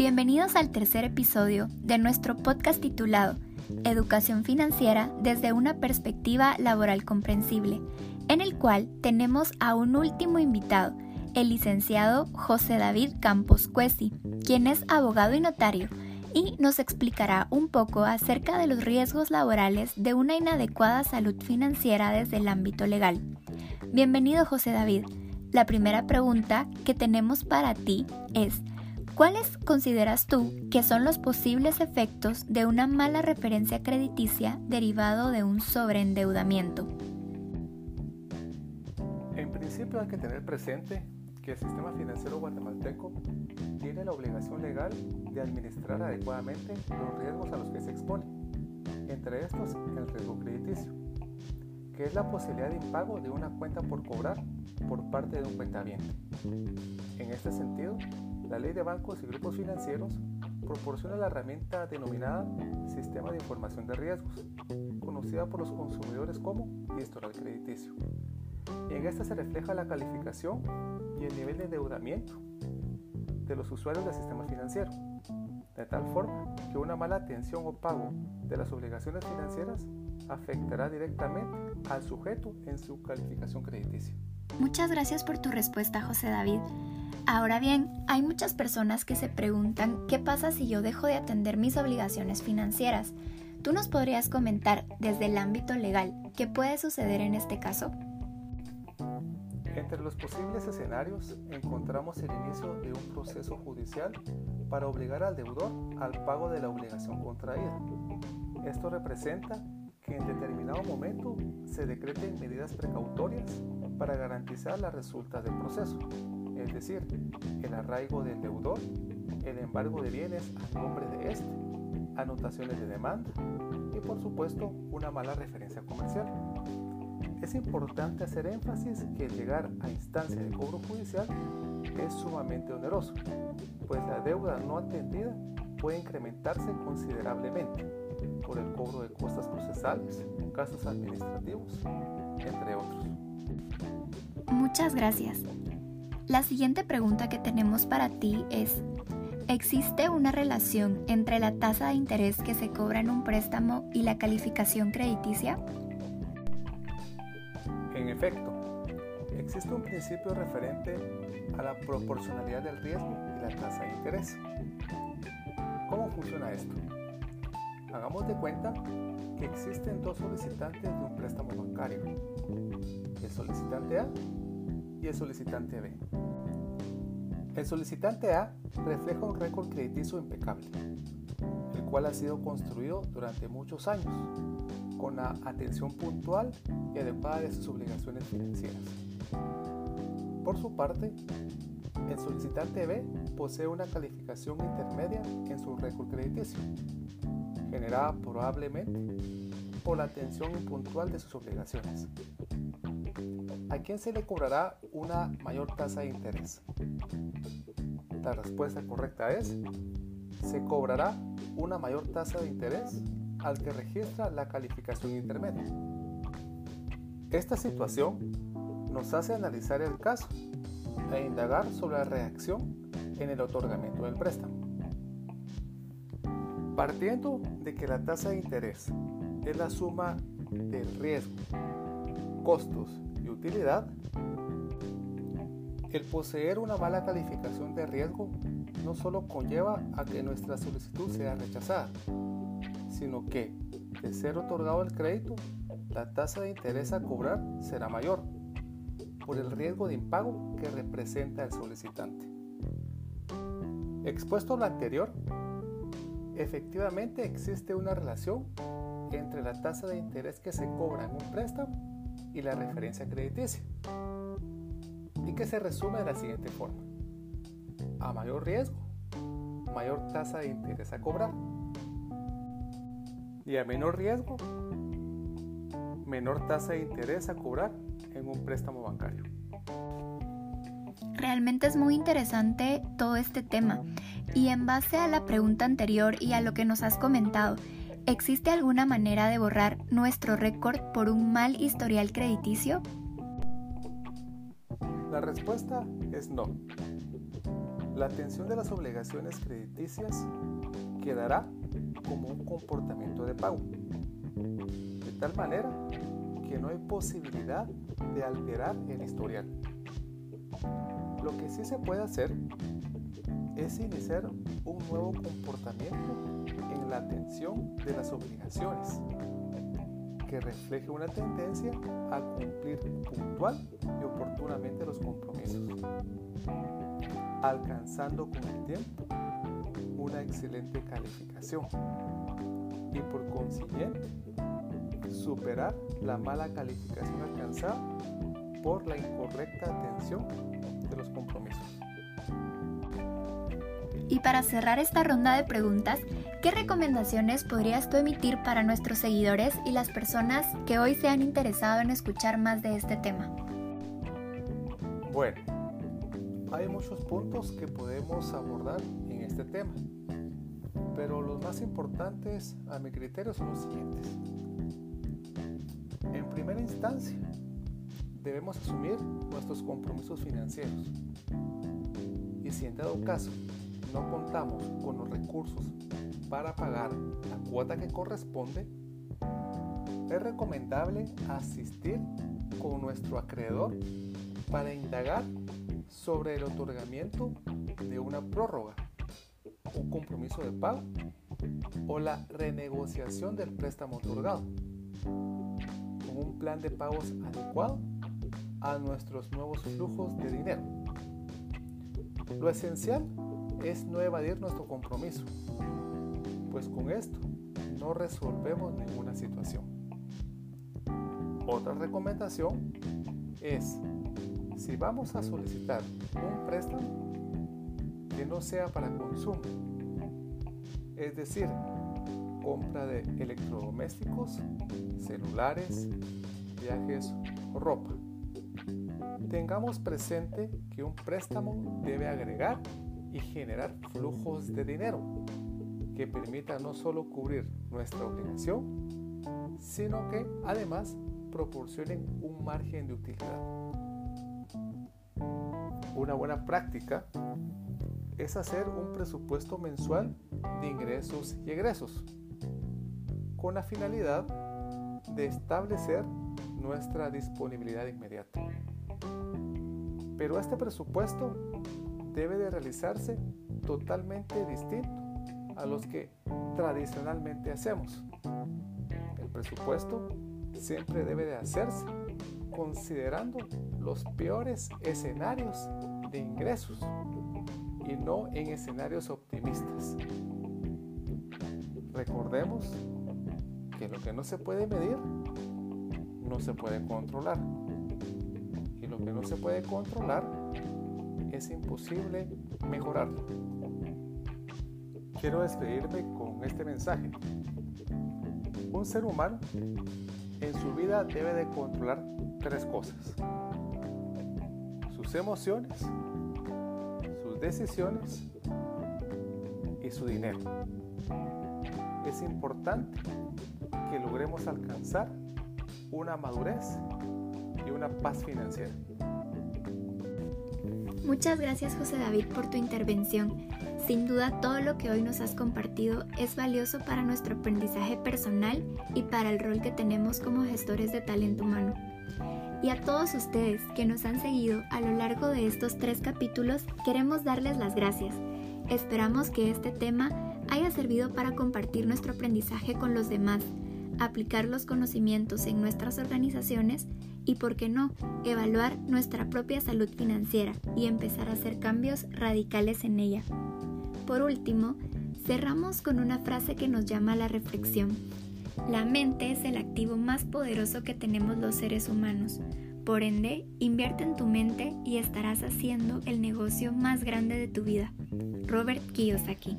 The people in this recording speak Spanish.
Bienvenidos al tercer episodio de nuestro podcast titulado Educación financiera desde una perspectiva laboral comprensible, en el cual tenemos a un último invitado, el licenciado José David Campos Cuesi, quien es abogado y notario, y nos explicará un poco acerca de los riesgos laborales de una inadecuada salud financiera desde el ámbito legal. Bienvenido José David. La primera pregunta que tenemos para ti es, ¿cuáles consideras tú que son los posibles efectos de una mala referencia crediticia derivado de un sobreendeudamiento? En principio hay que tener presente que el sistema financiero guatemalteco tiene la obligación legal de administrar adecuadamente los riesgos a los que se expone, entre estos el riesgo crediticio, que es la posibilidad de impago de una cuenta por cobrar por parte de un cuentaviente. En este sentido, la Ley de Bancos y Grupos Financieros proporciona la herramienta denominada Sistema de Información de Riesgos, conocida por los consumidores como historial crediticio. En esta se refleja la calificación y el nivel de endeudamiento de los usuarios del sistema financiero, de tal forma que una mala atención o pago de las obligaciones financieras afectará directamente al sujeto en su calificación crediticia. Muchas gracias por tu respuesta, José David. Ahora bien, hay muchas personas que se preguntan qué pasa si yo dejo de atender mis obligaciones financieras. ¿Tú nos podrías comentar desde el ámbito legal qué puede suceder en este caso? Entre los posibles escenarios encontramos el inicio de un proceso judicial para obligar al deudor al pago de la obligación contraída. Esto representa que en determinado momento se decreten medidas precautorias para garantizar las resultas del proceso, es decir, el arraigo del deudor, el embargo de bienes a nombre de este, anotaciones de demanda y por supuesto una mala referencia comercial. Es importante hacer énfasis que llegar a instancia de cobro judicial es sumamente oneroso, pues la deuda no atendida puede incrementarse considerablemente por el cobro de costas procesales, gastos administrativos, entre otros. Muchas gracias. La siguiente pregunta que tenemos para ti es, ¿existe una relación entre la tasa de interés que se cobra en un préstamo y la calificación crediticia? En efecto, existe un principio referente a la proporcionalidad del riesgo y la tasa de interés. ¿Cómo funciona esto? Hagamos de cuenta que existen dos solicitantes de un préstamo bancario, el solicitante A y el solicitante B. El solicitante A refleja un récord crediticio impecable, el cual ha sido construido durante muchos años con la atención puntual y adecuada de sus obligaciones financieras. Por su parte, el solicitante B posee una calificación intermedia en su récord crediticio, generada probablemente por la atención impuntual de sus obligaciones. ¿A quién se le cobrará una mayor tasa de interés? La respuesta correcta es, se cobrará una mayor tasa de interés al que registra la calificación intermedia. Esta situación nos hace analizar el caso e indagar sobre la reacción en el otorgamiento del préstamo. Partiendo de que la tasa de interés es la suma del riesgo, costos y utilidad, el poseer una mala calificación de riesgo no solo conlleva a que nuestra solicitud sea rechazada, sino que, de ser otorgado el crédito, la tasa de interés a cobrar será mayor, por el riesgo de impago que representa el solicitante. Expuesto lo anterior, efectivamente existe una relación entre la tasa de interés que se cobra en un préstamo y la referencia crediticia, y que se resume de la siguiente forma. A mayor riesgo, mayor tasa de interés a cobrar y a menor riesgo, menor tasa de interés a cobrar en un préstamo bancario. Realmente es muy interesante todo este tema y en base a la pregunta anterior y a lo que nos has comentado, ¿existe alguna manera de borrar nuestro récord por un mal historial crediticio? La respuesta es no. La atención de las obligaciones crediticias quedará como un comportamiento de pago, de tal manera que no hay posibilidad de alterar el historial. Lo que sí se puede hacer es iniciar un nuevo comportamiento en la atención de las obligaciones, que refleje una tendencia a cumplir puntual y oportunamente los compromisos, alcanzando con el tiempo una excelente calificación y por consiguiente superar la mala calificación alcanzada por la incorrecta atención de los compromisos. Y para cerrar esta ronda de preguntas, ¿qué recomendaciones podrías tú emitir para nuestros seguidores y las personas que hoy se han interesado en escuchar más de este tema? Bueno, hay muchos puntos que podemos abordar en este tema, pero los más importantes a mi criterio son los siguientes. En primera instancia, debemos asumir nuestros compromisos financieros y si en dado caso no contamos con los recursos para pagar la cuota que corresponde, es recomendable asistir con nuestro acreedor para indagar sobre el otorgamiento de una prórroga, un compromiso de pago o la renegociación del préstamo otorgado, con un plan de pagos adecuado a nuestros nuevos flujos de dinero. Lo esencial es no evadir nuestro compromiso, pues con esto no resolvemos ninguna situación. Otra recomendación es, si vamos a solicitar un préstamo, que no sea para consumo, es decir, compra de electrodomésticos, celulares, viajes o ropa. Tengamos presente que un préstamo debe agregar y generar flujos de dinero que permitan no solo cubrir nuestra obligación, sino que además proporcionen un margen de utilidad. Una buena práctica es hacer un presupuesto mensual de ingresos y egresos, con la finalidad de establecer nuestra disponibilidad inmediata. Pero este presupuesto debe de realizarse totalmente distinto a los que tradicionalmente hacemos. El presupuesto siempre debe de hacerse considerando los peores escenarios de ingresos y no en escenarios optimistas. Recordemos que lo que no se puede medir no se puede controlar y lo que no se puede controlar es imposible mejorarlo. Quiero despedirme con este mensaje. Un ser humano en su vida debe de controlar tres cosas. Sus emociones, sus decisiones y su dinero. Es importante que logremos alcanzar una madurez y una paz financiera. Muchas gracias José David por tu intervención. Sin duda todo lo que hoy nos has compartido es valioso para nuestro aprendizaje personal y para el rol que tenemos como gestores de talento humano. Y a todos ustedes que nos han seguido a lo largo de estos tres capítulos, queremos darles las gracias. Esperamos que este tema haya servido para compartir nuestro aprendizaje con los demás, aplicar los conocimientos en nuestras organizaciones y, por qué no, evaluar nuestra propia salud financiera y empezar a hacer cambios radicales en ella. Por último, cerramos con una frase que nos llama a la reflexión. La mente es el activo más poderoso que tenemos los seres humanos. Por ende, invierte en tu mente y estarás haciendo el negocio más grande de tu vida. Robert Kiyosaki